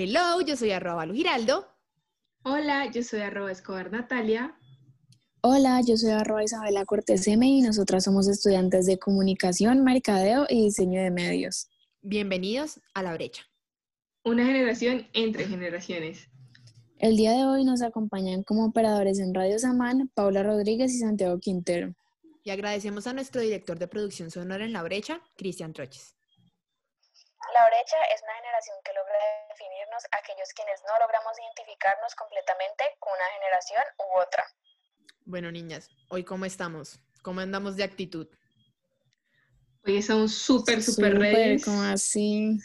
Hello, yo soy arroba Lu Giraldo. Hola, yo soy arroba Escobar Natalia. Hola, yo soy arroba Isabela Cortés M y nosotras somos estudiantes de comunicación, mercadeo y diseño de medios. Bienvenidos a La Brecha. Una generación entre generaciones. El día de hoy nos acompañan como operadores en Radio Samán, Paula Rodríguez y Santiago Quintero. Y agradecemos a nuestro director de producción sonora en La Brecha, Cristian Troches. La brecha es una generación que logra definirnos aquellos quienes no logramos identificarnos completamente con una generación u otra. Bueno, niñas, hoy cómo estamos? ¿Cómo andamos de actitud? Hoy estamos súper, súper ready. como así.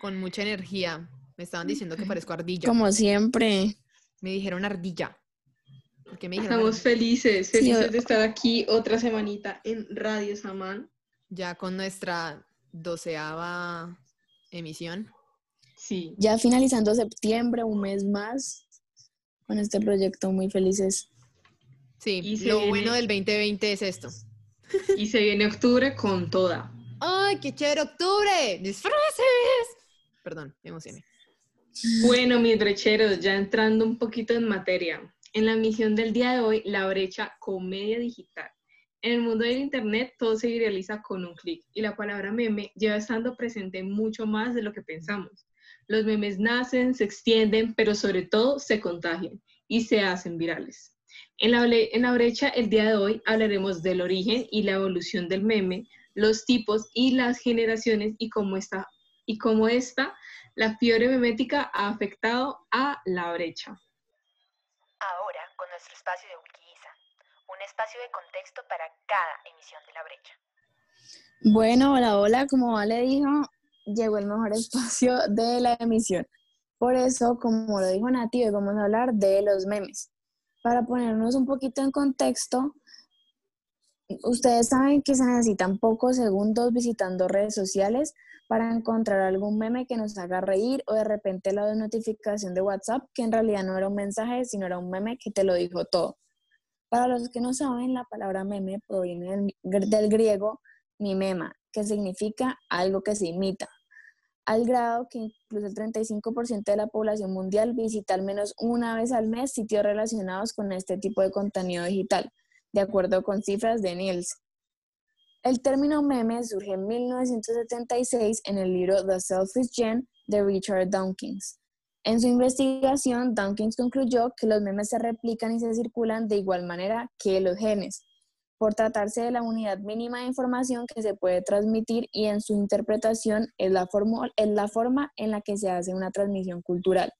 Con mucha energía. Me estaban diciendo que parezco ardilla. Como siempre. Me dijeron ardilla. ¿Por qué me dijeron Estamos ardilla? felices, Sí, felices o- de estar aquí otra semanita en Radio Samán. Ya con nuestra doceava emisión. Sí, Ya finalizando septiembre, un mes más, con este proyecto muy felices. Sí, Y lo viene- bueno del 2020 es esto. y se viene octubre con toda. ¡Ay, qué chévere octubre! ¡Disfraces! Perdón, me emocioné. Bueno, mis brecheros, ya entrando un poquito en materia. En la misión del día de hoy, la brecha comedia digital. En el mundo del Internet, todo se viraliza con un clic y la palabra meme lleva estando presente mucho más de lo que pensamos. Los memes nacen, se extienden, pero sobre todo se contagian y se hacen virales. En la, en la brecha, el día de hoy, hablaremos del origen y la evolución del meme, los tipos y las generaciones y cómo esta, y cómo esta la fiebre memética ha afectado a la brecha. Ahora, con nuestro espacio de espacio de contexto para cada emisión de la brecha. Bueno, hola, hola, como Vale dijo, llegó el mejor espacio de la emisión. Por eso, como lo dijo Nati, hoy vamos a hablar de los memes. Para ponernos un poquito en contexto, ustedes saben que se necesitan pocos segundos visitando redes sociales para encontrar algún meme que nos haga reír o de repente la notificación de WhatsApp que en realidad no era un mensaje, sino era un meme que te lo dijo todo. Para los que no saben, la palabra meme proviene del, griego mimema, que significa algo que se imita, al grado que incluso el 35% de la población mundial visita al menos una vez al mes sitios relacionados con este tipo de contenido digital, de acuerdo con cifras de Nielsen. El término meme surge en 1976 en el libro The Selfish Gen de Richard Dawkins. En su investigación, Dawkins concluyó que los memes se replican y se circulan de igual manera que los genes, por tratarse de la unidad mínima de información que se puede transmitir y en su interpretación es la, es la forma en la que se hace una transmisión cultural.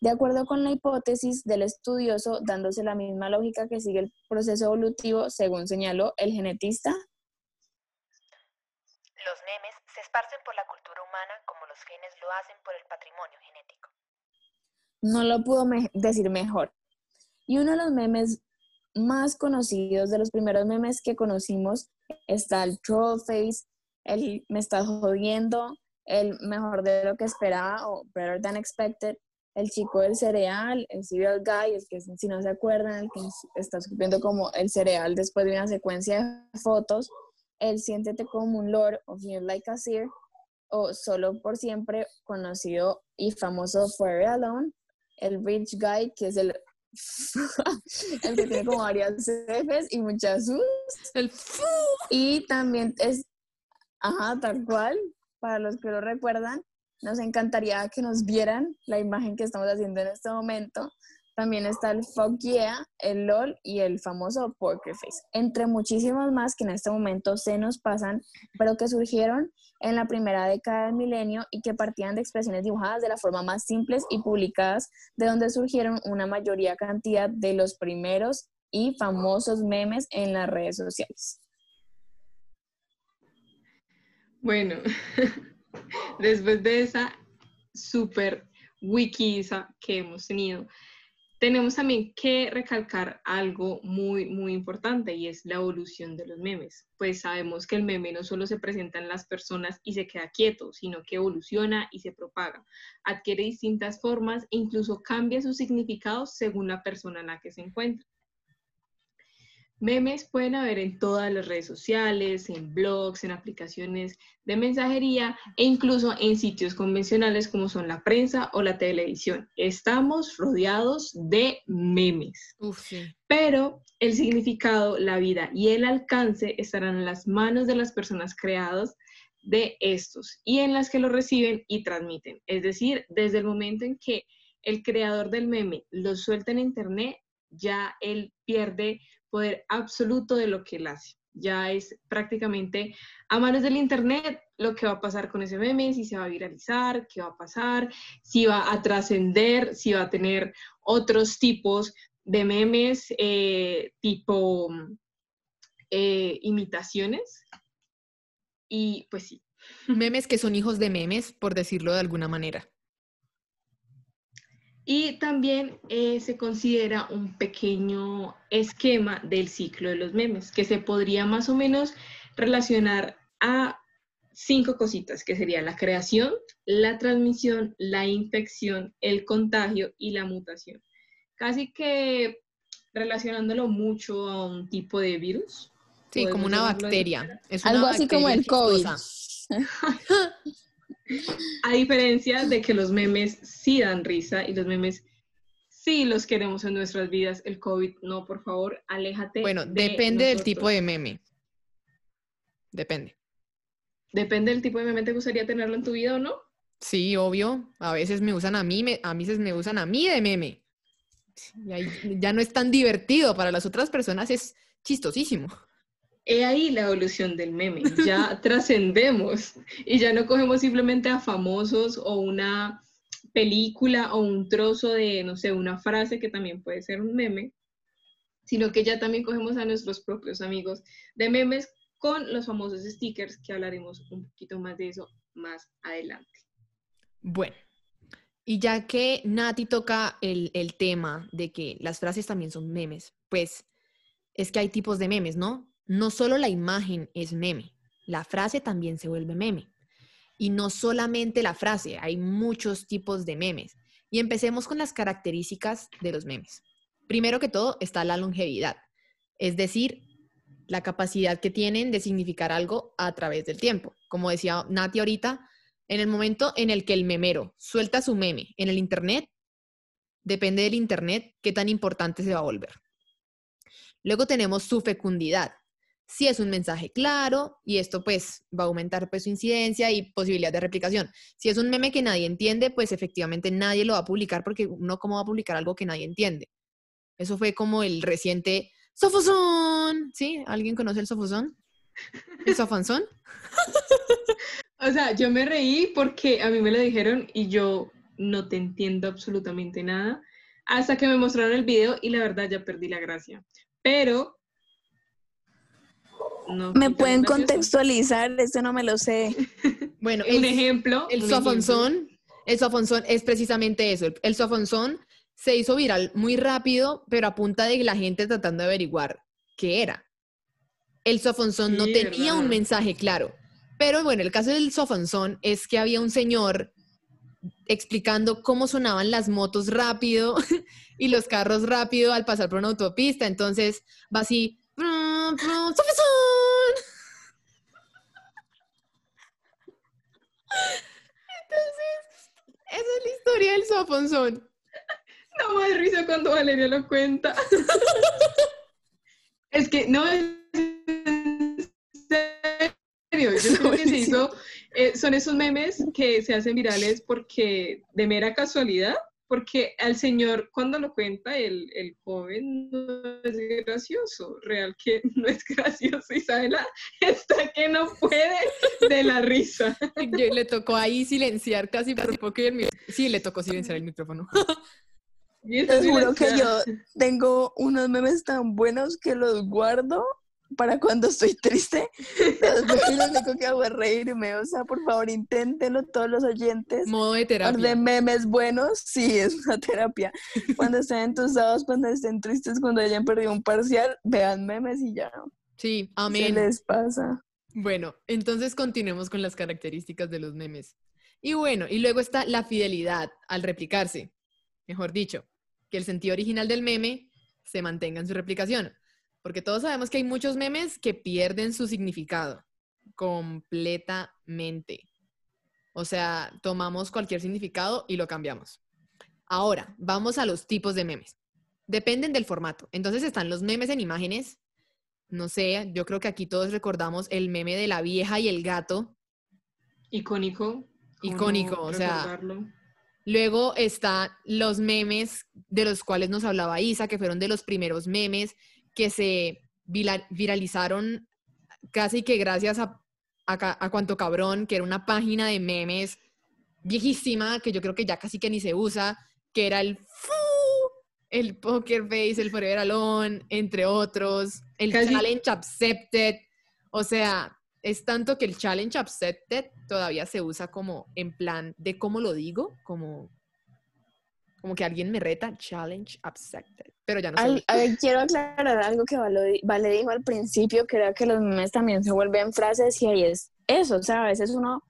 De acuerdo con la hipótesis del estudioso, dándose la misma lógica que sigue el proceso evolutivo, según señaló el genetista, Los memes se esparcen por la cultura humana como los genes lo hacen por el patrimonio. No lo pudo me- decir mejor. Y uno de los memes más conocidos, de los primeros memes que conocimos, está el troll face, el me estás jodiendo, el mejor de lo que esperaba o better than expected, el chico del cereal, el cereal guy, el que si no se acuerdan, el que está escribiendo como el cereal después de una secuencia de fotos, el siéntete como un lord o feel like a seer, o solo por siempre conocido y famoso Forever Alone, el rich guy, que es el, el que tiene como varias Fs y muchas U's. El Y también es, ajá, tal cual, para los que lo recuerdan, nos encantaría que nos vieran la imagen que estamos haciendo en este momento. También está el fuck yeah, el LOL y el famoso poker face, entre muchísimos más que en este momento se nos pasan, pero que surgieron en la primera década del milenio y que partían de expresiones dibujadas de la forma más simples y publicadas, de donde surgieron una mayoría cantidad de los primeros y famosos memes en las redes sociales. Bueno, después de esa super wikiza que hemos tenido, tenemos también que recalcar algo muy, muy importante y es la evolución de los memes. Pues sabemos que el meme no solo se presenta en las personas y se queda quieto, sino que evoluciona y se propaga, adquiere distintas formas e incluso cambia su significado según la persona en la que se encuentra. Memes pueden haber en todas las redes sociales, en blogs, en aplicaciones de mensajería e incluso en sitios convencionales como son la prensa o la televisión. Estamos rodeados de memes. Uf, sí. Pero el significado, la vida y el alcance estarán en las manos de las personas creadas de estos y en las que lo reciben y transmiten. Es decir, desde el momento en que el creador del meme lo suelta en internet, ya él pierde poder absoluto de lo que él hace. Ya es prácticamente a manos del Internet lo que va a pasar con ese meme, si se va a viralizar, qué va a pasar, si va a trascender, si va a tener otros tipos de memes eh, tipo eh, imitaciones. Y pues sí. Memes que son hijos de memes, por decirlo de alguna manera. Y también eh, se considera un pequeño esquema del ciclo de los memes, que se podría más o menos relacionar a cinco cositas, que sería la creación, la transmisión, la infección, el contagio y la mutación. Casi que relacionándolo mucho a un tipo de virus. Sí, como una bacteria. Es una Algo así como el COVID. A diferencia de que los memes sí dan risa y los memes sí los queremos en nuestras vidas, el COVID no, por favor, aléjate. Bueno, de depende del tipo de meme. Depende. Depende del tipo de meme, ¿te gustaría tenerlo en tu vida o no? Sí, obvio. A veces me usan a mí, me- a veces me usan a mí de meme. Y ahí ya no es tan divertido. Para las otras personas es chistosísimo. He ahí la evolución del meme. Ya trascendemos y ya no cogemos simplemente a famosos o una película o un trozo de, no sé, una frase que también puede ser un meme, sino que ya también cogemos a nuestros propios amigos de memes con los famosos stickers, que hablaremos un poquito más de eso más adelante. Bueno, y ya que Nati toca el, el tema de que las frases también son memes, pues es que hay tipos de memes, ¿no? No solo la imagen es meme, la frase también se vuelve meme. Y no solamente la frase, hay muchos tipos de memes. Y empecemos con las características de los memes. Primero que todo está la longevidad, es decir, la capacidad que tienen de significar algo a través del tiempo. Como decía Nati ahorita, en el momento en el que el memero suelta su meme en el Internet, depende del Internet qué tan importante se va a volver. Luego tenemos su fecundidad. Si es un mensaje claro, y esto pues va a aumentar pues su incidencia y posibilidad de replicación. Si es un meme que nadie entiende, pues efectivamente nadie lo va a publicar porque uno cómo va a publicar algo que nadie entiende. Eso fue como el reciente Sofozón. ¿Sí? ¿Alguien conoce el Sofozón? ¿El Sofanzón? O sea, yo me reí porque a mí me lo dijeron y yo no te entiendo absolutamente nada hasta que me mostraron el video y la verdad ya perdí la gracia. Pero... No, ¿Me pueden gracioso. contextualizar? Eso no me lo sé. Bueno, Un el- ejemplo. El un ejemplo. sofonzón, el sofonzón es precisamente eso. El, el sofonzón se hizo viral muy rápido, pero a punta de la gente tratando de averiguar qué era. El sofonzón no tenía un mensaje claro. Pero bueno, el caso del sofonzón es que había un señor explicando cómo sonaban las motos rápido y los carros rápido al pasar por una autopista. Entonces va así, "Brum, brum, ¡Sofonzón!". Entonces, esa es la historia del sofonzón. No más risa cuando Valeria lo cuenta. es que no es serio. Yo creo que se hizo. eh, son esos memes que se hacen virales porque de mera casualidad, porque al señor cuando lo cuenta el, el joven no es gracioso, real que no es gracioso, Isabela está que no puede de la risa. Yo- le tocó ahí silenciar casi por poco. y el Sí, le tocó silenciar el micrófono. Te juro que yo tengo unos memes tan buenos que los guardo para cuando estoy triste. Lo único que hago es reírme. O sea, por favor, inténtenlo todos los oyentes. Modo de Par de terapia. memes buenos, sí, es una terapia. Cuando estén entusiasmados, cuando estén tristes, cuando hayan perdido un parcial, vean memes y ya Sí, se amén. les pasa. Bueno, entonces continuemos con las características de los memes. Y bueno, y luego está la fidelidad al replicarse. Mejor dicho, que el sentido original del meme se mantenga en su replicación. Porque todos sabemos que hay muchos memes que pierden su significado completamente. O sea, tomamos cualquier significado y lo cambiamos. Ahora, vamos a los tipos de memes. Dependen del formato. Entonces están los memes en imágenes. No sé, yo creo que aquí todos recordamos el meme de la vieja y el gato. Icónico. ¿cómo Icónico, no o sea? Luego están los memes de los cuales nos hablaba Isa, que fueron de los primeros memes que se viralizaron casi que gracias a, a, Cuanto Cabrón, que era una página de memes viejísima, que yo creo que ya casi que ni se usa, que era el el Poker Face, el Forever Alone, entre otros, el Casi- Challenge Accepted. O sea, es tanto que el Challenge Accepted todavía se usa como en plan de cómo lo digo, como, como que alguien me reta, Challenge Accepted. Pero ya no Al- a ver, quiero aclarar algo que Vale, Vale dijo al principio, que era que los memes también se vuelven frases y ahí es eso, o sea, a veces uno,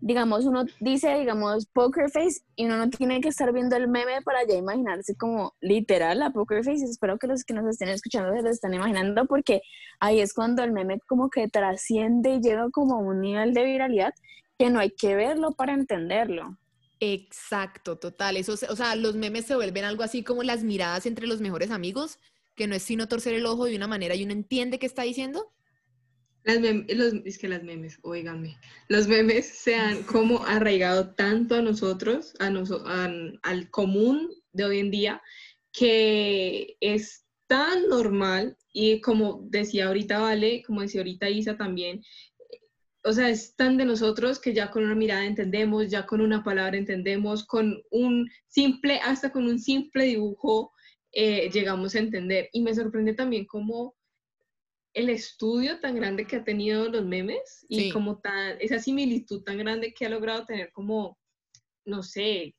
digamos, uno dice, digamos, poker face y uno no tiene que estar viendo el meme para ya imaginarse como literal la poker face. Espero que los que nos estén escuchando se lo estén imaginando porque ahí es cuando el meme como que trasciende y llega como a un nivel de viralidad que no hay que verlo para entenderlo. Exacto, total. Eso, o sea, los memes se vuelven algo así como las miradas entre los mejores amigos, que no es sino torcer el ojo de una manera y uno entiende qué está diciendo. Las mem- los, es que las memes, oíganme, los memes se han como arraigado tanto a nosotros, a noso- al común de hoy en día, que es tan normal y como decía ahorita Vale, como decía ahorita Isa también, o sea, es tan de nosotros que ya con una mirada entendemos, ya con una palabra entendemos, con un simple, hasta con un simple dibujo eh, llegamos a entender. Y me sorprende también cómo el estudio tan grande que ha tenido los memes y Sí. como tan, esa similitud tan grande que ha logrado tener como, no sé,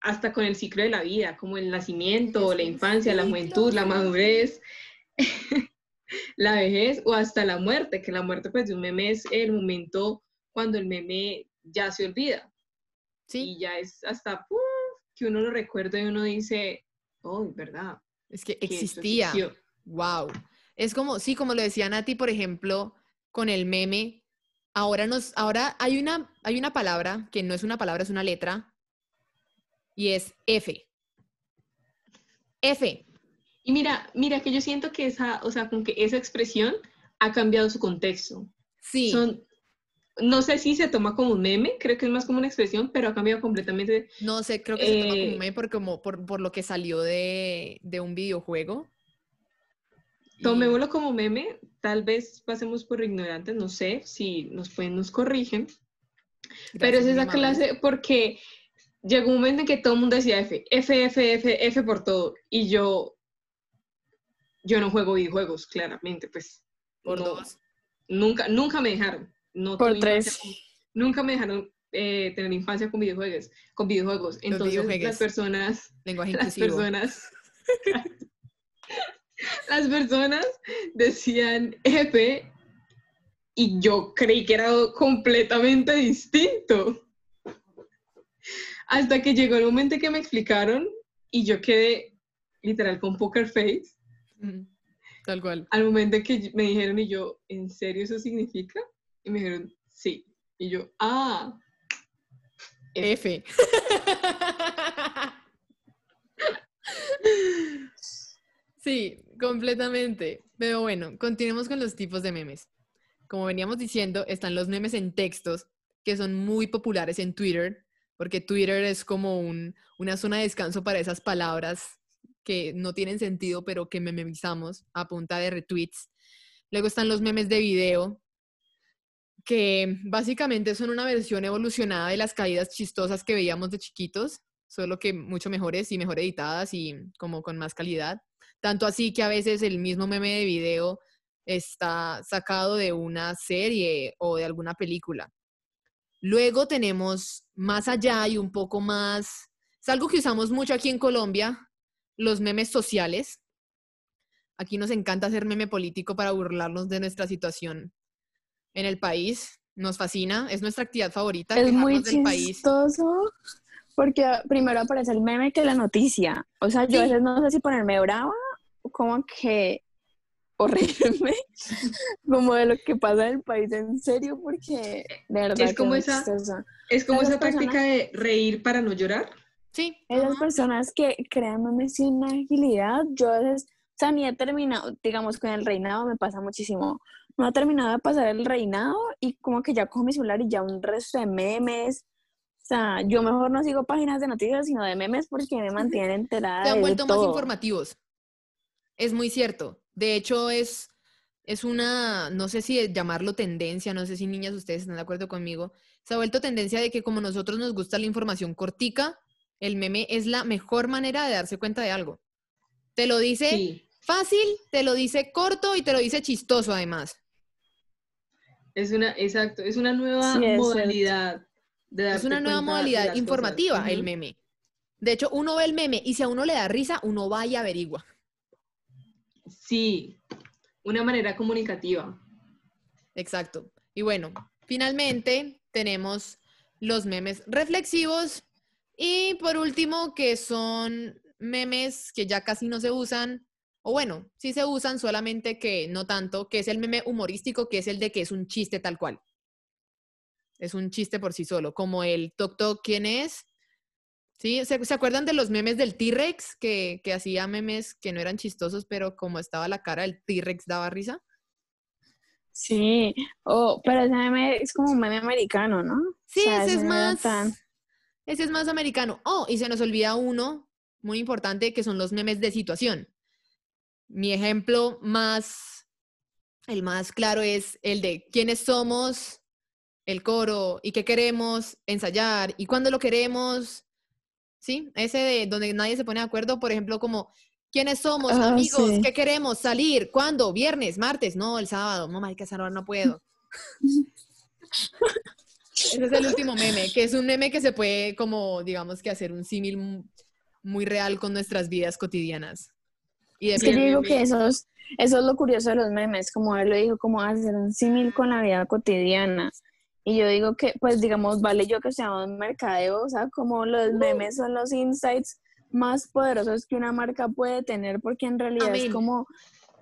hasta con el ciclo de la vida, como el nacimiento, Es la infancia, la ciclo juventud, la madurez, la vejez o hasta la muerte, que la muerte pues de un meme es el momento cuando el meme ya se olvida Sí, y ya es hasta que uno lo recuerda y uno dice, oh, verdad, es que que existía. existió". Wow. Es como, sí, como lo decía Nati, por ejemplo, con el meme. Ahora nos, ahora hay una, hay una palabra que no es una palabra, es una letra. Y es F. F. Y mira, mira que yo siento que esa, o sea, como que esa expresión ha cambiado su contexto. Sí. Son, no sé si se toma como un meme, creo que es más como una expresión, pero ha cambiado completamente. No sé, creo que se toma como Eh, meme por, como, por, por lo que salió de, de un videojuego. Tomémoslo como meme, tal vez pasemos por ignorantes, no sé si nos pueden, nos corrigen, pero Gracias, es muy esa clase porque llegó un momento en que todo el mundo decía F, F, F, F, F por todo, y yo, yo no juego videojuegos, claramente, pues. Por no, dos. Nunca, nunca me dejaron. No Por infancia tres. con- nunca me dejaron eh, tener infancia con videojuegos. Con videojuegos. Entonces videojuegos. las personas, Lenguaje las inclusivo. personas, las personas decían F y yo creí que era completamente distinto. Hasta que llegó el momento en que me explicaron y yo quedé literal con poker face Tal cual. al momento en que me dijeron y yo, ¿en serio eso significa? Y me dijeron, sí. Y yo, ah. F. F. Sí, completamente. Pero bueno, continuemos con los tipos de memes. Como veníamos diciendo, están los memes en textos, que son muy populares en Twitter, porque Twitter es como un- una zona de descanso para esas palabras que no tienen sentido, pero que memizamos a punta de retweets. Luego están los memes de video, que básicamente son una versión evolucionada de las caídas chistosas que veíamos de chiquitos, solo que mucho mejores y mejor editadas y como con más calidad. Tanto así que a veces el mismo meme de video está sacado de una serie o de alguna película. Luego tenemos más allá y un poco más, es algo que usamos mucho aquí en Colombia, los memes sociales. Aquí nos encanta hacer meme político para burlarnos de nuestra situación en el país. Nos fascina, es nuestra actividad favorita. Es muy chistoso porque primero aparece el meme que la noticia. O sea, yo a veces no sé si ponerme brava o como que o reírme como de lo que pasa en el país en serio, porque de verdad Es como que esa-. Es como esa práctica de reír para no llorar. Sí. Esas ajá. personas que crean memes sin una agilidad, yo a veces, o sea, ni he terminado, digamos, con el reinado me pasa muchísimo. No he terminado de pasar el reinado y como que ya cojo mi celular y ya un resto de memes. O sea, yo mejor no sigo páginas de noticias, sino de memes porque me mantienen enterada Se han de vuelto más informativos. Es muy cierto. De hecho, es, es una, no sé si llamarlo tendencia, no sé si niñas ustedes están de acuerdo conmigo. Se ha vuelto tendencia de que como nosotros nos gusta la información cortica, el meme es la mejor manera de darse cuenta de algo. Te lo dice Sí, fácil, te lo dice corto y te lo dice chistoso además. es una, exacto, es una nueva Sí, es cierto. modalidad de Es una nueva modalidad informativa el meme. De hecho, uno ve el meme y si a uno le da risa, uno va y averigua. Sí, una manera comunicativa. Exacto. Y bueno, finalmente tenemos los memes reflexivos y por último que son memes que ya casi no se usan, o bueno, sí se usan, solamente que no tanto, que es el meme humorístico, que es el de que es un chiste tal cual. Es un chiste por sí solo, como el Tok Tok, ¿quién es? ¿Sí? ¿Se, se acuerdan de los memes del T-Rex? Que, que hacía memes que no eran chistosos, pero como estaba la cara del T-Rex daba risa. Sí, oh, pero ese meme es como un meme americano, ¿no? O Sí, sea, ese es más. tan- Ese es más americano. Oh, y se nos olvida uno muy importante que son los memes de situación. Mi ejemplo más, el más claro es el de quiénes somos, el coro y qué queremos ensayar y cuándo lo queremos. Sí, ese de donde nadie se pone de acuerdo, por ejemplo, como quiénes somos, Ah, amigos, sí. qué queremos salir, cuándo, viernes, martes, no, el sábado, no, marica, esa no puedo. Ese es el último meme, que es un meme que se puede como, digamos que hacer un símil mu- muy real con nuestras vidas cotidianas. Y Es que yo digo que eso es, eso es lo curioso de los memes, como él lo dijo, como hacer un símil con la vida cotidiana. Y yo digo que, pues digamos, vale yo que sea un mercadeo, o sea, como los memes son los insights más poderosos que una marca puede tener, porque en realidad Amén. es como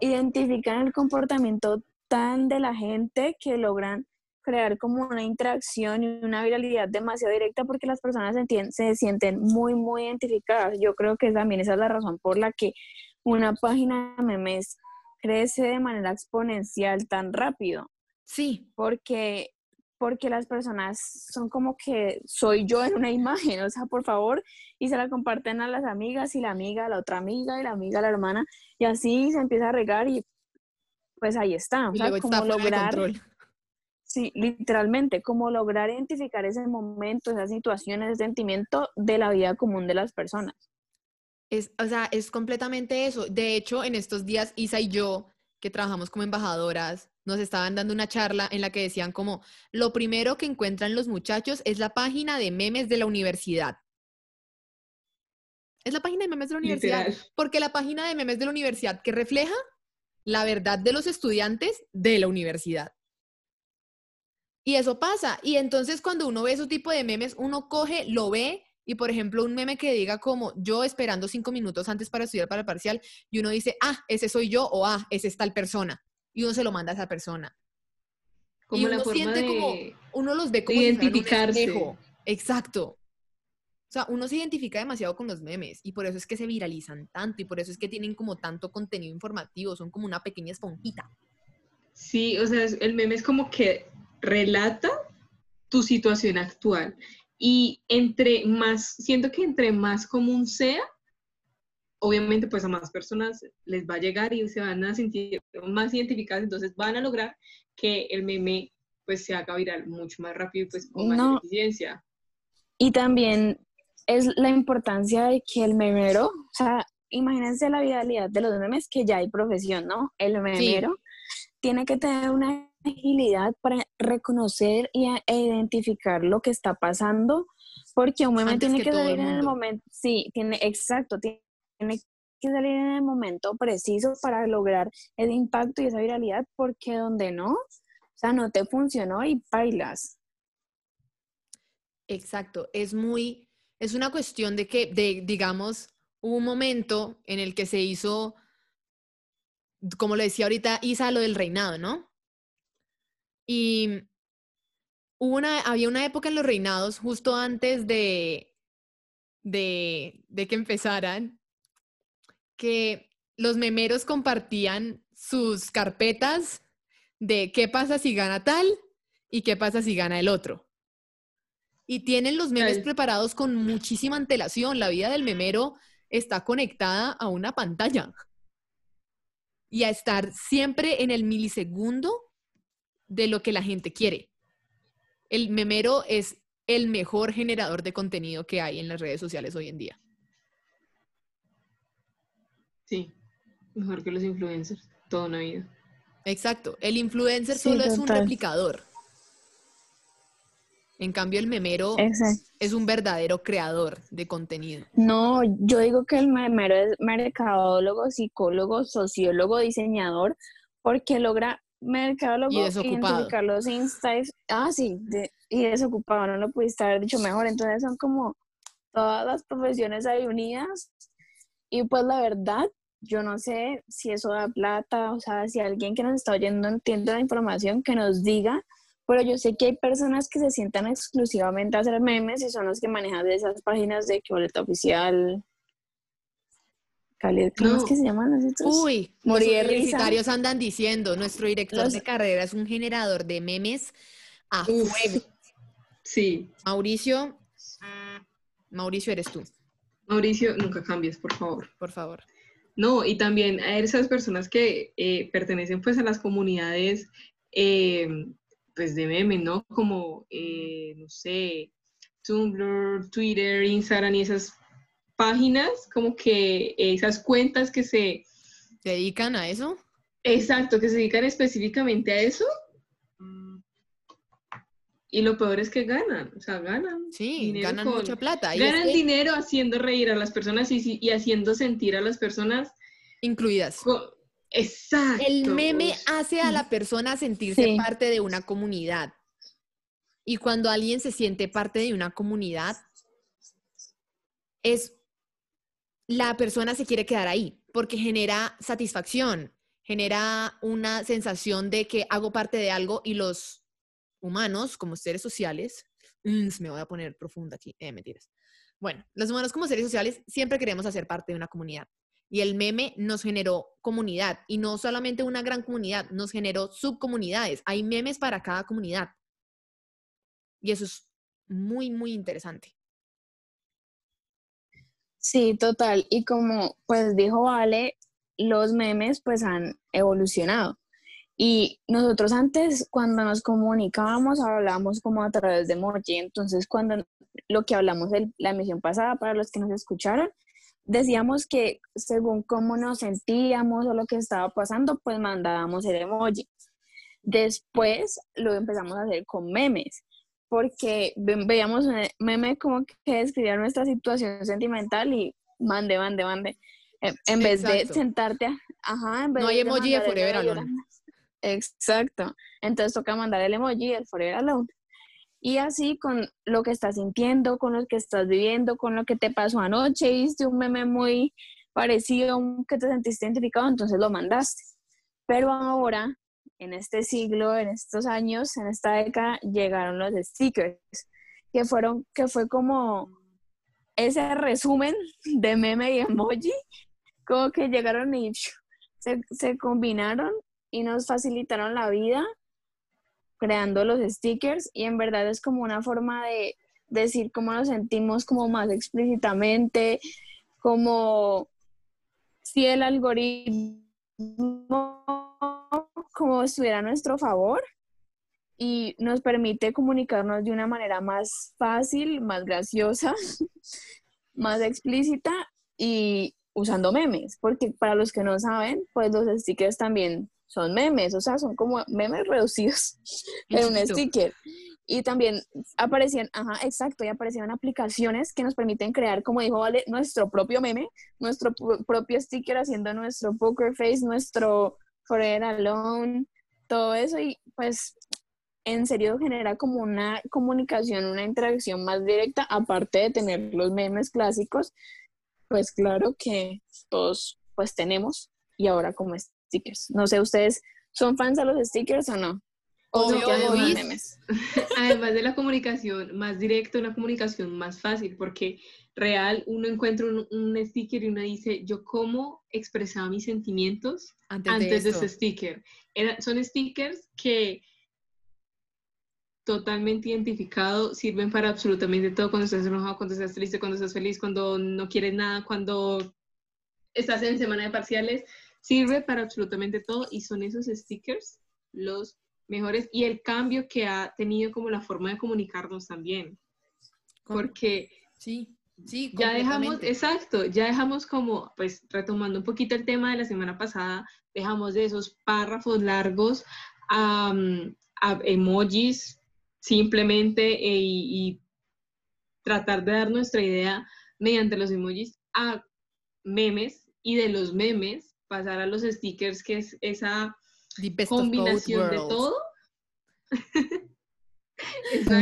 identifican el comportamiento tan de la gente que logran crear como una interacción y una viralidad demasiado directa porque las personas se, se sienten muy, muy identificadas. Yo creo que también esa es la razón por la que una página de memes crece de manera exponencial tan rápido, Sí, porque, porque las personas son como que soy yo en una imagen, o sea, por favor, y se la comparten a las amigas y la amiga a la otra amiga y la amiga a la hermana, y así se empieza a regar y pues ahí está, o y sea, luego está como fuera de lograr, control. Sí, literalmente, como lograr identificar ese momento, esa situación, ese sentimiento de la vida común de las personas. Es, o sea, es completamente eso. De hecho, en estos días, Isa y yo, que trabajamos como embajadoras, nos estaban dando una charla en la que decían como, lo primero que encuentran los muchachos es la página de memes de la universidad. Es la página de memes de la universidad. Literal. Porque la página de memes de la universidad que refleja la verdad de los estudiantes de la universidad. Y eso pasa. Y entonces cuando uno ve ese tipo de memes, uno coge, lo ve y por ejemplo un meme que diga como yo esperando cinco minutos antes para estudiar para el parcial y uno dice, ah, ese soy yo o ah, ese es tal persona. Y uno se lo manda a esa persona. Como y la uno forma siente como, uno los ve como si un identificarse. espejo. Exacto. O sea, uno se identifica demasiado con los memes y por eso es que se viralizan tanto y por eso es que tienen como tanto contenido informativo, son como una pequeña esponjita. Sí, o sea, el meme es como que relata tu situación actual. Y entre más, siento que entre más común sea, obviamente pues a más personas les va a llegar y se van a sentir más identificadas, entonces van a lograr que el meme pues se haga viral mucho más rápido y pues con No. eficiencia. Y también es la importancia de que el memero, o sea, imagínense la viralidad de los memes que ya hay profesión, ¿no? El memero tiene que tener una agilidad para reconocer y e identificar lo que está pasando, porque un meme tiene que que, todo el salir en el momento, sí, tiene, exacto, tiene que salir en el momento preciso para lograr el impacto y esa viralidad, porque donde no, o sea, no te funcionó y bailas. Exacto, es muy, es una cuestión de que, de, digamos, hubo un momento en el que se hizo como lo decía ahorita Isa, lo del reinado, ¿no? Y hubo una, había una época en los reinados, justo antes de, de, de que empezaran, que los memeros compartían sus carpetas de qué pasa si gana tal y qué pasa si gana el otro. Y tienen los memes preparados con muchísima antelación. La vida del memero está conectada a una pantalla. Y a estar siempre en el milisegundo de lo que la gente quiere. El memero es el mejor generador de contenido que hay en las redes sociales hoy en día. Sí, mejor que los influencers, toda una vida. Exacto. El influencer Sí, solo es un replicador. En cambio, el memero Exacto. es un verdadero creador de contenido. No, yo digo que el memero es mercadólogo, psicólogo, sociólogo, diseñador, porque logra mercadólogo Y identificar los insights. Ah, sí, de- y desocupado, no lo pudiste haber dicho mejor. Entonces son como todas las profesiones ahí unidas. Y pues la verdad, yo no sé si eso da plata, o sea, si alguien que nos está oyendo entiende la información, que nos diga. Pero yo sé que hay personas que se sientan exclusivamente a hacer memes y son los que manejan esas páginas de que boleta oficial. Cali- ¿Cómo es No. que se llaman los otros? Uy, los risa. universitarios andan diciendo, nuestro director Los- de carrera es un generador de memes a Uf. fuego. Sí, Mauricio, Mauricio eres tú, Mauricio, nunca cambies, por favor. por favor. No, y también a esas personas que eh, pertenecen pues a las comunidades eh, pues de memes, ¿no? Como, eh, no sé, Tumblr, Twitter, Instagram y esas páginas, como que esas cuentas que se, ¿Se dedican a eso? exacto, que se dedican específicamente a eso. Y lo peor es que ganan, o sea, ganan. Sí, ganan con- mucha plata. Y es Ganan que- dinero haciendo reír a las personas y, y haciendo sentir a las personas. incluidas. Exacto. El meme hace a la persona sentirse Sí. parte de una comunidad. Y cuando alguien se siente parte de una comunidad, es la persona se quiere quedar ahí porque genera satisfacción, genera una sensación de que hago parte de algo y los humanos como seres sociales, me voy a poner profunda aquí, eh, mentiras. Bueno, los humanos como seres sociales siempre queremos hacer parte de una comunidad. Y el meme nos generó comunidad y no solamente una gran comunidad, nos generó subcomunidades. Hay memes para cada comunidad. Y eso es muy, muy interesante. Sí, total. Y como pues dijo Vale, los memes pues han evolucionado. Y nosotros antes cuando nos comunicábamos hablábamos como a través de emoji. Entonces cuando lo que hablamos en la emisión pasada para los que nos escucharon, decíamos que según cómo nos sentíamos o lo que estaba pasando, pues mandábamos el emoji. Después lo empezamos a hacer con memes porque ve- veíamos un meme como que describía nuestra situación sentimental y mande, mande, mande. En, en vez de sentarte, a- ajá, en vez No hay emoji de Forever Alone. Exacto. Entonces toca mandar el emoji del Forever Alone. Y así con lo que estás sintiendo, con lo que estás viviendo, con lo que te pasó anoche, viste un meme muy parecido, que te sentiste identificado, entonces lo mandaste. Pero ahora, en este siglo, en estos años, en esta década, llegaron los stickers, que fueron, que fue como ese resumen de meme y emoji, como que llegaron y se, se combinaron y nos facilitaron la vida creando los stickers y en verdad es como una forma de decir cómo nos sentimos como más explícitamente, como si el algoritmo como estuviera a nuestro favor y nos permite comunicarnos de una manera más fácil, más graciosa, más explícita y usando memes, porque para los que no saben, pues los stickers también son memes, o sea, son como memes reducidos En un sticker. Y también aparecían, ajá, exacto, y aparecían aplicaciones que nos permiten crear, como dijo Vale, nuestro propio meme, nuestro pro- propio sticker haciendo nuestro poker face, nuestro Forever Alone, todo eso y pues en serio genera como una comunicación, una interacción más directa, aparte de tener los memes clásicos, pues claro que todos pues tenemos y ahora como stickers. No sé, ¿ustedes son fans de los stickers o no? ¿O Obvio, memes? Además de la comunicación más directa, una comunicación más fácil, porque real uno encuentra un, un sticker y uno dice, yo cómo expresaba mis sentimientos Antes, antes de, de, ese sticker. Era- son stickers que totalmente identificado, sirven para absolutamente todo, cuando estás enojado, cuando estás triste, cuando estás feliz, cuando no quieres nada, cuando estás en semana de parciales, sirve para absolutamente todo y son esos stickers los mejores y el cambio que ha tenido como la forma de comunicarnos también, porque Sí, sí, ya dejamos, exacto, ya dejamos como, pues retomando un poquito el tema de la semana pasada, dejamos de esos párrafos largos a, a emojis simplemente e- y tratar de dar nuestra idea mediante los emojis a memes y de los memes pasar a los stickers, que es esa The combinación de todo.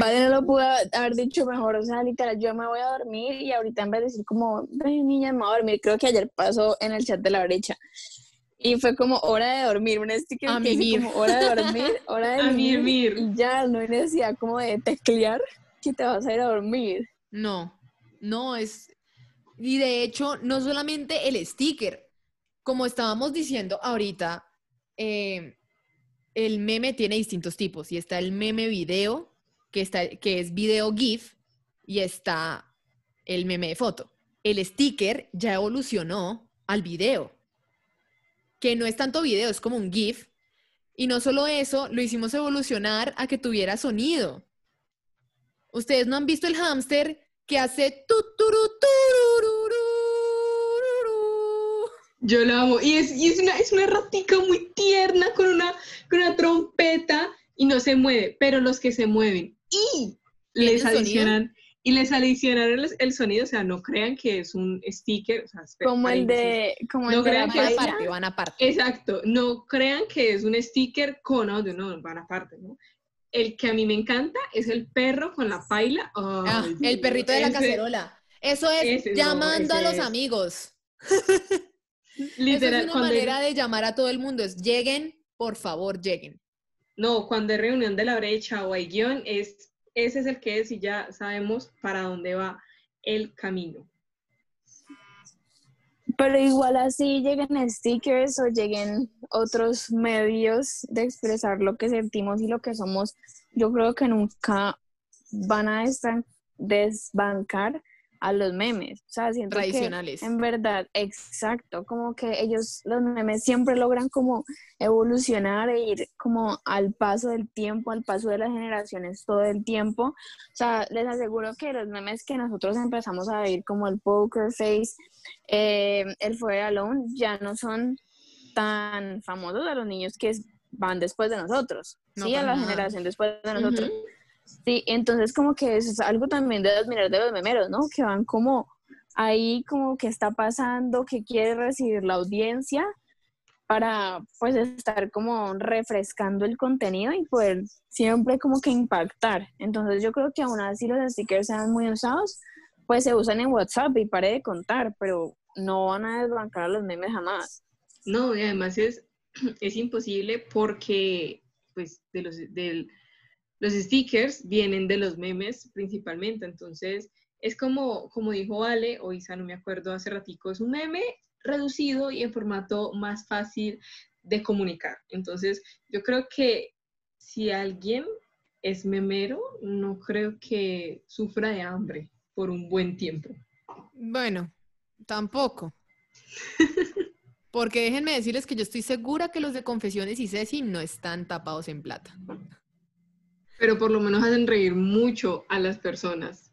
Vale, no lo pude haber dicho mejor, o sea, literal, yo me voy a dormir y ahorita en vez de decir como, ven niña, me voy a dormir, creo que ayer pasó en el chat de la brecha. Y fue como hora de dormir, un sticker A que dice como hora de dormir, hora de mimir. y ya no hay necesidad como de teclear que te vas a ir a dormir. No, no es. Y de hecho, no solamente el sticker, como estábamos diciendo ahorita, eh, el meme tiene distintos tipos. Y está el meme video, que, está, que es video GIF, y está el meme de foto. El sticker ya evolucionó al video, que no es tanto video, es como un GIF. Y no solo eso, lo hicimos evolucionar a que tuviera sonido. Ustedes no han visto el hámster que hace tururururururu? Yo la amo. Y es, y es una, es una ratica muy tierna con una, con una trompeta y no se mueve, pero los que se mueven y les sonido? adicionan y les adicionan el, el sonido, o sea, no crean que es un sticker, o sea, espera, Como el de, como No el de crean que Van aparte, van aparte. Exacto, no crean que es un sticker con audio, no, van aparte, ¿no? El que a mí me encanta es el perro con la paila. Ay, Ah, el perrito de la ese- cacerola. Eso es ese no, llamando a los es- amigos. Literal, Eso es una manera de llamar a todo el mundo. Es lleguen, por favor, lleguen. No, cuando hay reunión de la brecha o hay guion, es, ese es el que es y ya sabemos para dónde va el camino. Pero igual así lleguen stickers o lleguen otros medios de expresar lo que sentimos y lo que somos, yo creo que nunca van a desban- desbancar a los memes. O sea, siento que Tradicionales. en verdad, exacto, como que ellos, los memes siempre logran como evolucionar e ir como al paso del tiempo, al paso de las generaciones todo el tiempo. O sea, les aseguro que los memes que nosotros empezamos a ver como el poker face, eh, el Forever Alone, ya no son tan famosos a los niños que van después de nosotros, No, sí, a la nada. generación después de nosotros. Ujú. Sí, entonces como que eso es algo también de admirar de los memeros, ¿no? Que van como ahí como que está pasando, que quiere recibir la audiencia para pues estar como refrescando el contenido y poder siempre como que impactar. Entonces yo creo que aún así los stickers sean muy usados, pues se usan en WhatsApp y pare de contar, pero no van a desbancar a los memes jamás. No, y además es, es imposible porque pues de los, del- los stickers vienen de los memes principalmente, entonces es como, como dijo Ale, o Isa, no me acuerdo hace ratico, es un meme reducido y en formato más fácil de comunicar. Entonces yo creo que si alguien es memero, no creo que sufra de hambre por un buen tiempo. Bueno, tampoco. Porque déjenme decirles que yo estoy segura que los de Confesiones y Ceci no están tapados en plata. Pero por lo menos hacen reír mucho a las personas.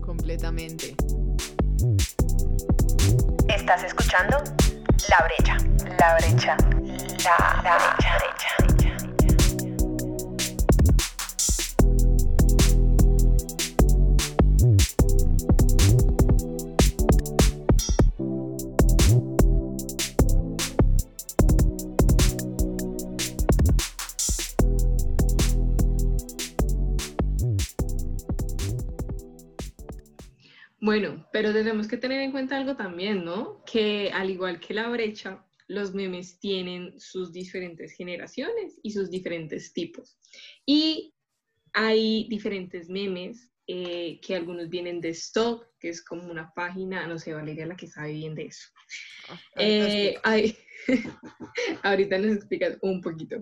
Completamente. Estás escuchando La Brecha. La Brecha. La, la brecha. Bueno, pero tenemos que tener en cuenta algo también, ¿no? Que al igual que la brecha, los memes tienen sus diferentes generaciones y sus diferentes tipos. Y hay diferentes memes eh, que algunos vienen de stock, que es como una página, no sé, Valeria la que sabe bien de eso. Ah, Eh, hay- ahorita nos explicas un poquito.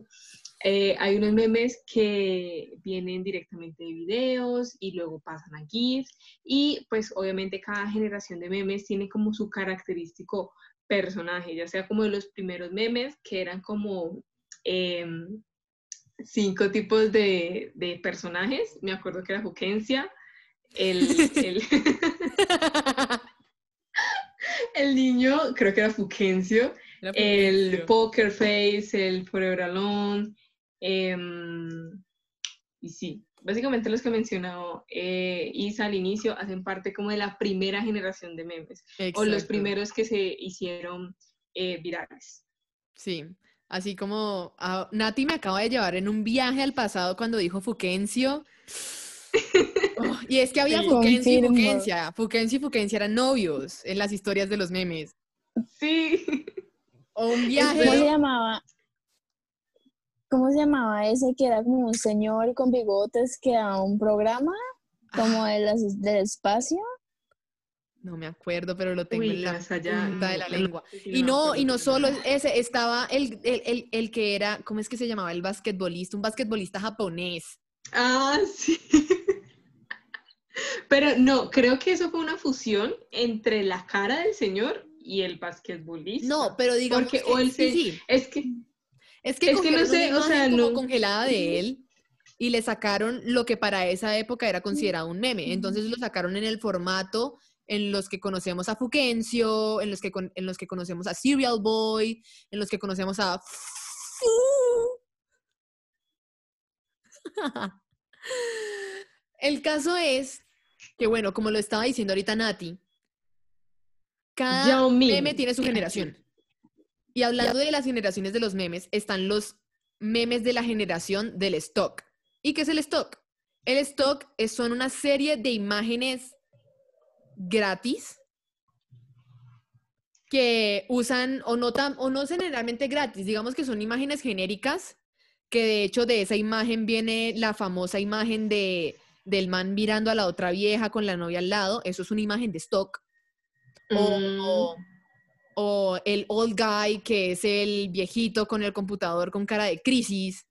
Eh, hay unos memes que vienen directamente de videos y luego pasan a GIFs y pues obviamente cada generación de memes tiene como su característico personaje, ya sea como de los primeros memes que eran como em, cinco tipos de, de personajes, me acuerdo que era Juquencia, el, el, el niño creo que era Fuquencio, el. Poker Face, el Forever Alone, em, y sí, básicamente los que mencionó eh, Isa al inicio hacen parte como de la primera generación de memes, o los primeros que se hicieron eh, virales. Sí, así como ah, Nati me acaba de llevar en un viaje al pasado cuando dijo Fuquencio. Oh, y es que había Sí. Fuquencio y. Fuquencia. Fuquencio y Fuquencia eran novios en las historias de los memes. Sí, O un ¿Cómo se viaje. llamaba? ¿Cómo se llamaba ese que era como un señor con bigotes que daba un programa como Ah. de las- del espacio? No me acuerdo, pero lo tengo Uy, en la más allá, punta de la lengua. sí, Y no, y no solo ese, estaba el, el, el, el que era, ¿cómo es que se llamaba? El basquetbolista, un basquetbolista japonés. Ah, sí. Pero no, creo que eso fue una fusión entre la cara del señor y el basquetbolista. No, pero digamos Porque, que, o el sí, sí. Es que Es que Es que no sé, o sea, no- congelada de él y le sacaron lo que para esa época era considerado un meme. Entonces lo sacaron en el formato en los que conocemos a Fuquencio, en los que, en los que conocemos a Serial Boy, en los que conocemos a... El caso es que, bueno, como lo estaba diciendo ahorita Nati, cada meme tiene su generación. Y hablando de las generaciones de los memes, están los memes de la generación del stock. ¿Y qué es el stock? El stock es, son una serie de imágenes gratis que usan o no, tan, o no generalmente gratis, digamos que son imágenes genéricas, que de hecho de esa imagen viene la famosa imagen de, del man mirando a la otra vieja con la novia al lado, eso es una imagen de stock. Mm. o- o el old guy, que es el viejito con el computador con cara de crisis.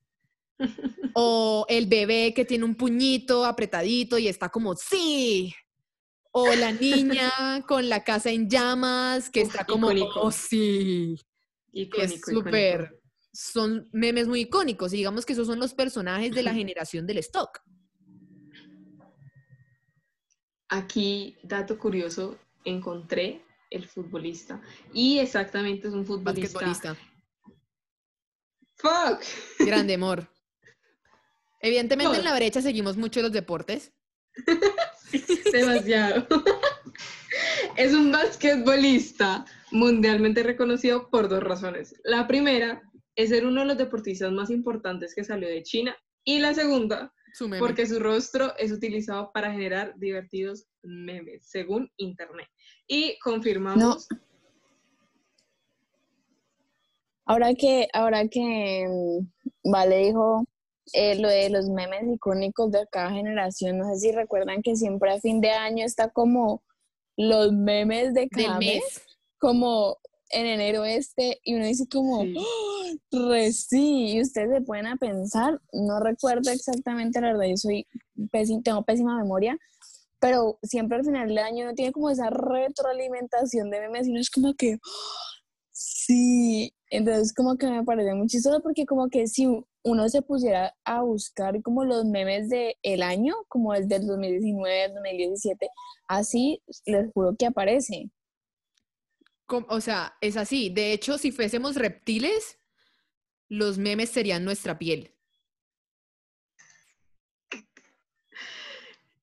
O el bebé que tiene un puñito apretadito y está como, sí. O la niña con la casa en llamas que Uf, está como, icónico. oh, sí. Icónico, es súper, son memes muy icónicos. Y digamos que esos son los personajes de la generación del stock. Aquí, dato curioso, encontré el futbolista. Y exactamente es un futbolista. Basquetbolista. ¡Fuck! Grande amor. Evidentemente en la brecha seguimos mucho los deportes. Demasiado. es un basquetbolista mundialmente reconocido por dos razones. La primera es ser uno de los deportistas más importantes que salió de China. Y la segunda, Su meme. porque su rostro es utilizado para generar divertidos memes, según Internet. Y confirmamos. Ahora que, ahora que mm, Vale dijo eh, lo de los memes icónicos de cada generación, no sé si recuerdan que siempre a fin de año está como los memes de cada mes, mes. como en enero este, y uno dice como, Sí. ¡Oh! re sí, y ustedes se pueden a pensar, no recuerdo exactamente, la verdad, yo soy pésim- tengo pésima memoria, pero siempre al final del año uno tiene como esa retroalimentación de memes y uno es como que, ¡Oh! sí, entonces como que me parece muy chistoso porque como que si uno se pusiera a buscar como los memes del el año, como el del 2019, 2017, así les juro que aparece. O sea, es así. De hecho, si fuésemos reptiles, los memes serían nuestra piel.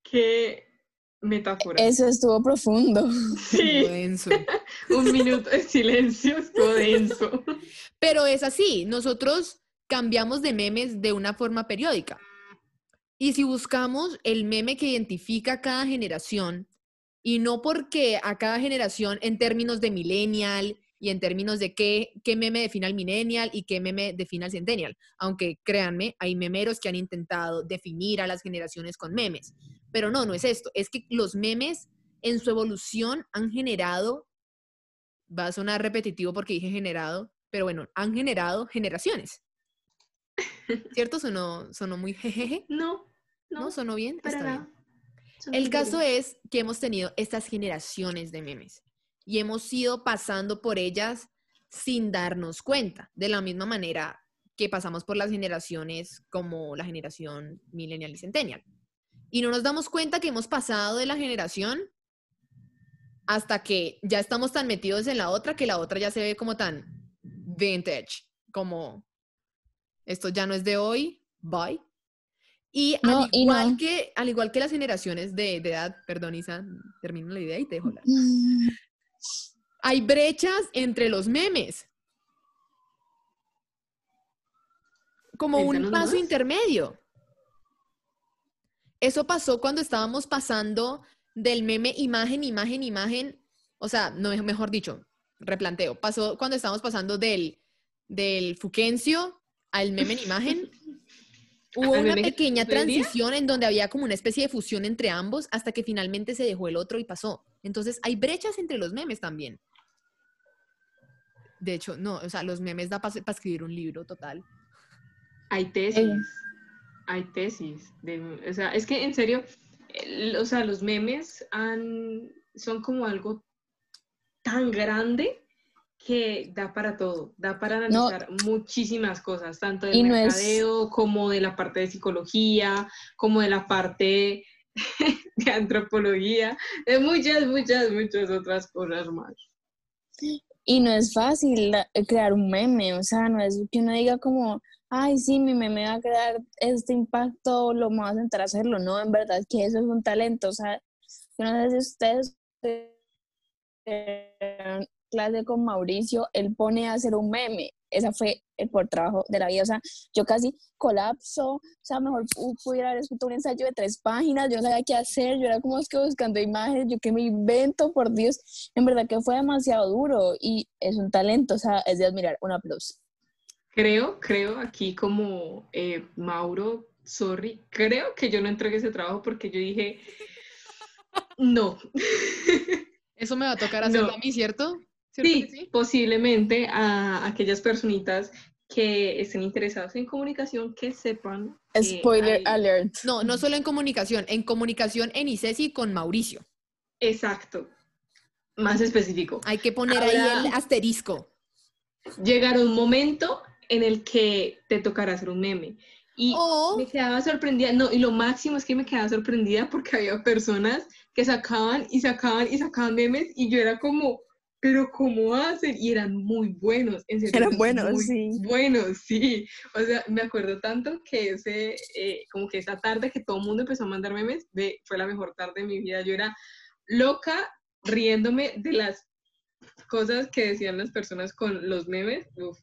Qué metáfora. Eso estuvo profundo. Sí, Denso. un minuto de silencio estuvo denso. Pero es así. Nosotros cambiamos de memes de una forma periódica. Y si buscamos el meme que identifica a cada generación, y no porque a cada generación en términos de millennial y en términos de qué, qué meme define al millennial y qué meme define al centennial. Aunque créanme, hay memeros que han intentado definir a las generaciones con memes. Pero no, no es esto. Es que los memes en su evolución han generado, va a sonar repetitivo porque dije generado, pero bueno, han generado generaciones. ¿Cierto? Sonó, sonó muy jejeje. No, ¿No? no, ¿Sonó bien? para Está bien. nada. El caso es que hemos tenido estas generaciones de memes y hemos ido pasando por ellas sin darnos cuenta, de la misma manera que pasamos por las generaciones como la generación millennial y centennial. Y no nos damos cuenta que hemos pasado de la generación hasta que ya estamos tan metidos en la otra que la otra ya se ve como tan vintage, como esto ya no es de hoy, bye. Y, No, al, y igual no. que, al igual que las generaciones de, de edad, perdón Isa, termino la idea y te dejo hablar. Hay brechas entre los memes. Como un paso más. intermedio. Eso pasó cuando estábamos pasando del meme imagen, imagen, imagen. O sea, no, mejor dicho, replanteo. Pasó cuando estábamos pasando del, del Fuquencio al meme en imagen. Hubo ¿Al una pequeña transición en donde había como una especie de fusión entre ambos hasta que finalmente se dejó el otro y pasó. Entonces hay brechas entre los memes también. De hecho, no, o sea, los memes da para escribir un libro total. Hay tesis. Hay tesis. de- o sea, es que en serio, el- o sea, los memes han, son como algo tan grande que da para todo, da para No. analizar muchísimas cosas, tanto del Y no es- mercadeo como de la parte de psicología, como de la parte de antropología, de muchas, muchas, muchas otras cosas más. Y no es fácil la- crear un meme, o sea, no es que uno diga como, ay, sí, mi meme va a crear este impacto, lo voy a sentar a hacerlo. No, en verdad que eso es un talento, o sea, yo no sé si ustedes eh, clase con Mauricio, él pone a hacer un meme. Esa fue el por trabajo de la vida. O sea, yo casi colapso. O sea, mejor pu- pudiera haber escrito un ensayo de tres páginas. Yo no sabía qué hacer. Yo era como es que buscando imágenes. Yo que me invento, por Dios. En verdad que fue demasiado duro y es un talento. O sea, es de admirar. Un aplauso. Creo, creo aquí como eh, Mauro, sorry, creo que yo no entregué ese trabajo porque yo dije, no. Eso me va a tocar hacerlo No. a mí, ¿cierto? ¿Cierto Sí, que sí? posiblemente a aquellas personitas que estén interesadas en comunicación que sepan. que Spoiler hay- alert. No, no solo en comunicación, en comunicación en ICESI con Mauricio. Exacto. Más específico. Hay que poner ahí el asterisco. Llegará un momento en el que te tocará hacer un meme. Y me quedaba sorprendida, no, y lo máximo es que me quedaba sorprendida porque había personas que sacaban y sacaban y sacaban memes y yo era como, pero ¿cómo hacen? Y eran muy buenos, en serio. Eran buenos, muy sí. Buenos, sí. O sea, me acuerdo tanto que ese, eh, como que esa tarde que todo el mundo empezó a mandar memes, fue la mejor tarde de mi vida. Yo era loca riéndome de las cosas que decían las personas con los memes. Uf,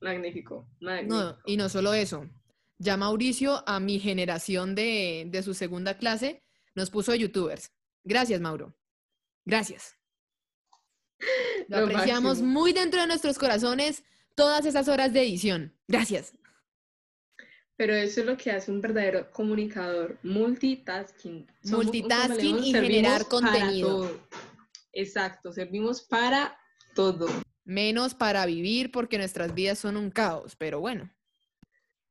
magnífico, magnífico. no, y no solo eso. Ya Mauricio, a mi generación de, de su segunda clase, nos puso youtubers. Gracias, Mauro. Gracias. Lo Lo apreciamos máximo. muy dentro de nuestros corazones todas esas horas de edición. Gracias. Pero eso es lo que hace un verdadero comunicador, multitasking. Somos Multitasking y generar contenido. Exacto, servimos para todo. Menos para vivir porque nuestras vidas son un caos, pero bueno,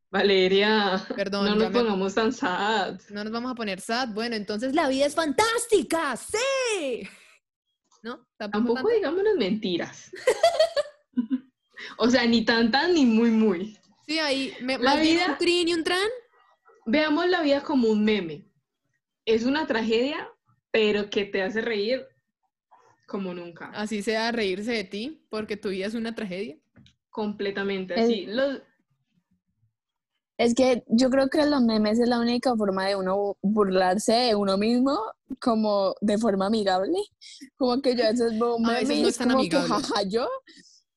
Valeria, Perdón, no nos me- pongamos tan sad. no nos vamos a poner sad. Bueno, entonces la vida es fantástica, sí. ¿No? Tampoco tanto? digamos las mentiras. o sea, ni tantas ni muy, muy. Sí, ahí, me, La más bien vida- un trin y un tran. Veamos la vida como un meme. Es una tragedia, pero que te hace reír como nunca. Así sea reírse de ti, porque tu vida es una tragedia. Completamente El- así. Los, Es que yo creo que los memes es la única forma de uno burlarse de uno mismo como de forma amigable. Como que yo a veces veo un meme veces no es como que jaja yo,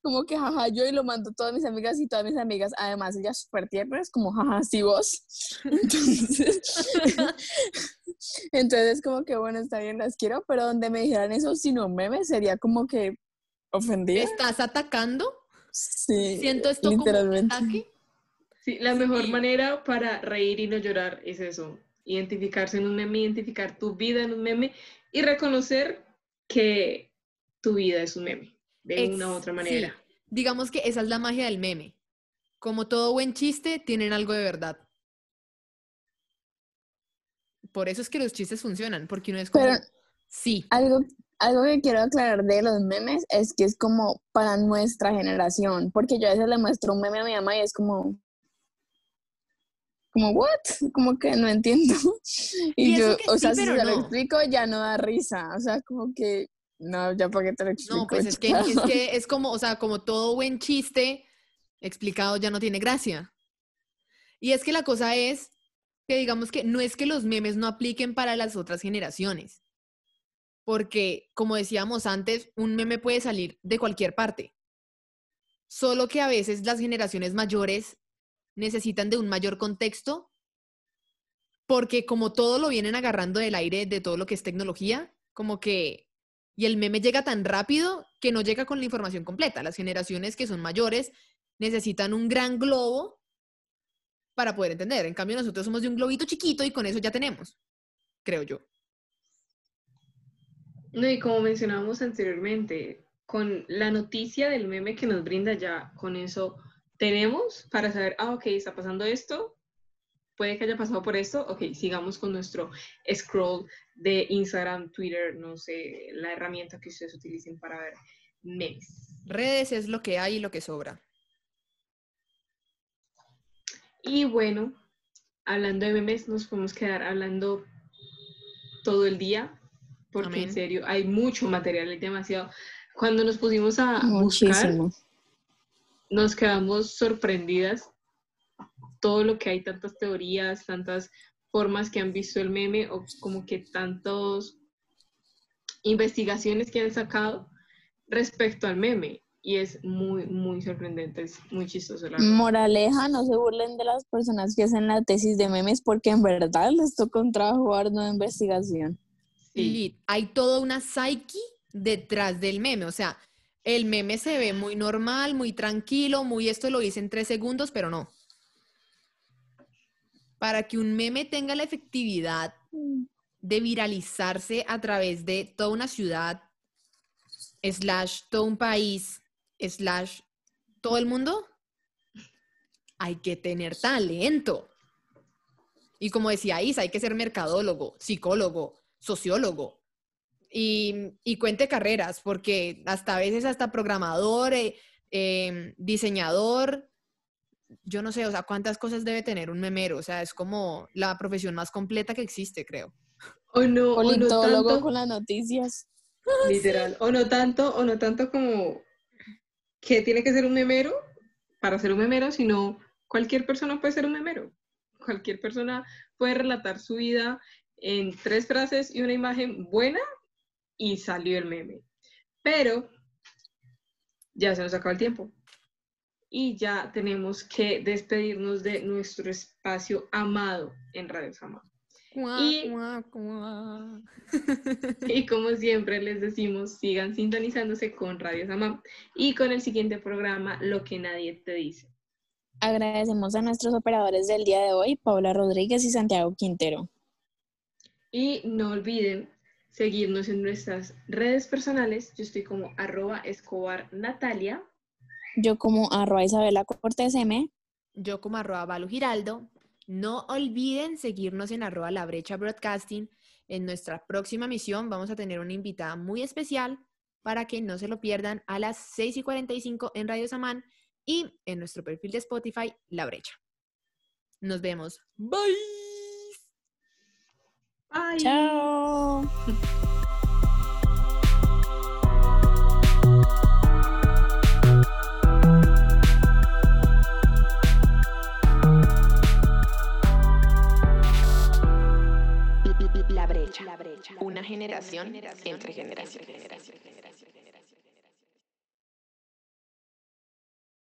como que jaja yo y lo mando a todas mis amigas y todas mis amigas, además ellas súper tiernas, como jaja sí vos. Entonces, entonces como que bueno, está bien, las quiero, pero donde me dijeran eso sin un meme sería como que ofendida. ¿Estás atacando? Sí. Siento esto como un literalmente. ataque. Sí, la mejor Sí. manera para reír y no llorar es eso, identificarse en un meme, identificar tu vida en un meme y reconocer que tu vida es un meme, de Ex- una u otra sí. manera. Digamos que esa es la magia del meme. Como todo buen chiste, tienen algo de verdad. Por eso es que los chistes funcionan, porque uno es como, Pero- sí, Algo, algo que quiero aclarar de los memes es que es como para nuestra generación, porque yo a veces le muestro un meme a mi mamá y es como, como, ¿what? Como que no entiendo. Y yo, o sí, sea, si se lo no. explico ya no da risa, o sea, como que, no, ya para qué te lo explico. no, pues es que, chao. es que es como, o sea, como todo buen chiste explicado ya no tiene gracia. Y es que la cosa es que digamos que no es que los memes no apliquen para las otras generaciones. Porque, como decíamos antes, un meme puede salir de cualquier parte. Solo que a veces las generaciones mayores necesitan de un mayor contexto porque como todo lo vienen agarrando del aire de todo lo que es tecnología, como que y el meme llega tan rápido que no llega con la información completa. Las generaciones que son mayores necesitan un gran globo para poder entender. En cambio, nosotros somos de un globito chiquito y con eso ya tenemos, creo yo. No, y como mencionábamos anteriormente, con la noticia del meme que nos brinda ya, con eso tenemos para saber, ah, ok, está pasando esto, puede que haya pasado por esto, ok, sigamos con nuestro scroll de Instagram, Twitter, no sé, la herramienta que ustedes utilicen para ver memes. Redes es lo que hay y lo que sobra. Y bueno, hablando de memes, nos podemos quedar hablando todo el día, porque Amén. en serio hay mucho material, hay demasiado. Cuando nos pusimos a buscar, Muchísimo. Nos quedamos sorprendidas todo lo que hay, tantas teorías, tantas formas que han visto el meme o como que tantas investigaciones que han sacado respecto al meme. Y es muy, muy sorprendente, es muy chistoso. La. Moraleja, no se burlen de las personas que hacen la tesis de memes porque en verdad les toca un trabajo arduo de investigación. Sí. Hay toda una psyche detrás del meme. O sea, el meme se ve muy normal, muy tranquilo, muy esto lo hice en tres segundos, pero no. Para que un meme tenga la efectividad de viralizarse a través de toda una ciudad, slash todo un país, slash todo el mundo, hay que tener talento. Y como decía Isa, hay que ser mercadólogo, psicólogo, sociólogo y, y cuente carreras, porque hasta a veces hasta programador, eh, em, diseñador, yo no sé, o sea, cuántas cosas debe tener un memero, o sea, es como la profesión más completa que existe, creo. O no, o no tanto, con las noticias. literal, o no tanto, o no tanto como que tiene que ser un memero para ser un memero, sino cualquier persona puede ser un memero. Cualquier persona puede relatar su vida en tres frases y una imagen buena y salió el meme. Pero ya se nos acaba el tiempo. Y ya tenemos que despedirnos de nuestro espacio amado en Radio Sama. Y-. Y como siempre les decimos, sigan sintonizándose con Radio Samam y con el siguiente programa, Lo que nadie te dice. Agradecemos a nuestros operadores del día de hoy, Paula Rodríguez y Santiago Quintero. Y no olviden seguirnos en nuestras redes personales. Yo estoy como arroba escobar Natalia. Yo como arroba Isabela Cortés M. Yo como arroba Balu Giraldo. No olviden seguirnos en arroba La Brecha Broadcasting. En nuestra próxima misión vamos a tener una invitada muy especial para que no se lo pierdan a las 6 y 45 en Radio Samán y en nuestro perfil de Spotify, La Brecha. Nos vemos. Bye. Bye. Chao. La brecha. Una generación entre generaciones.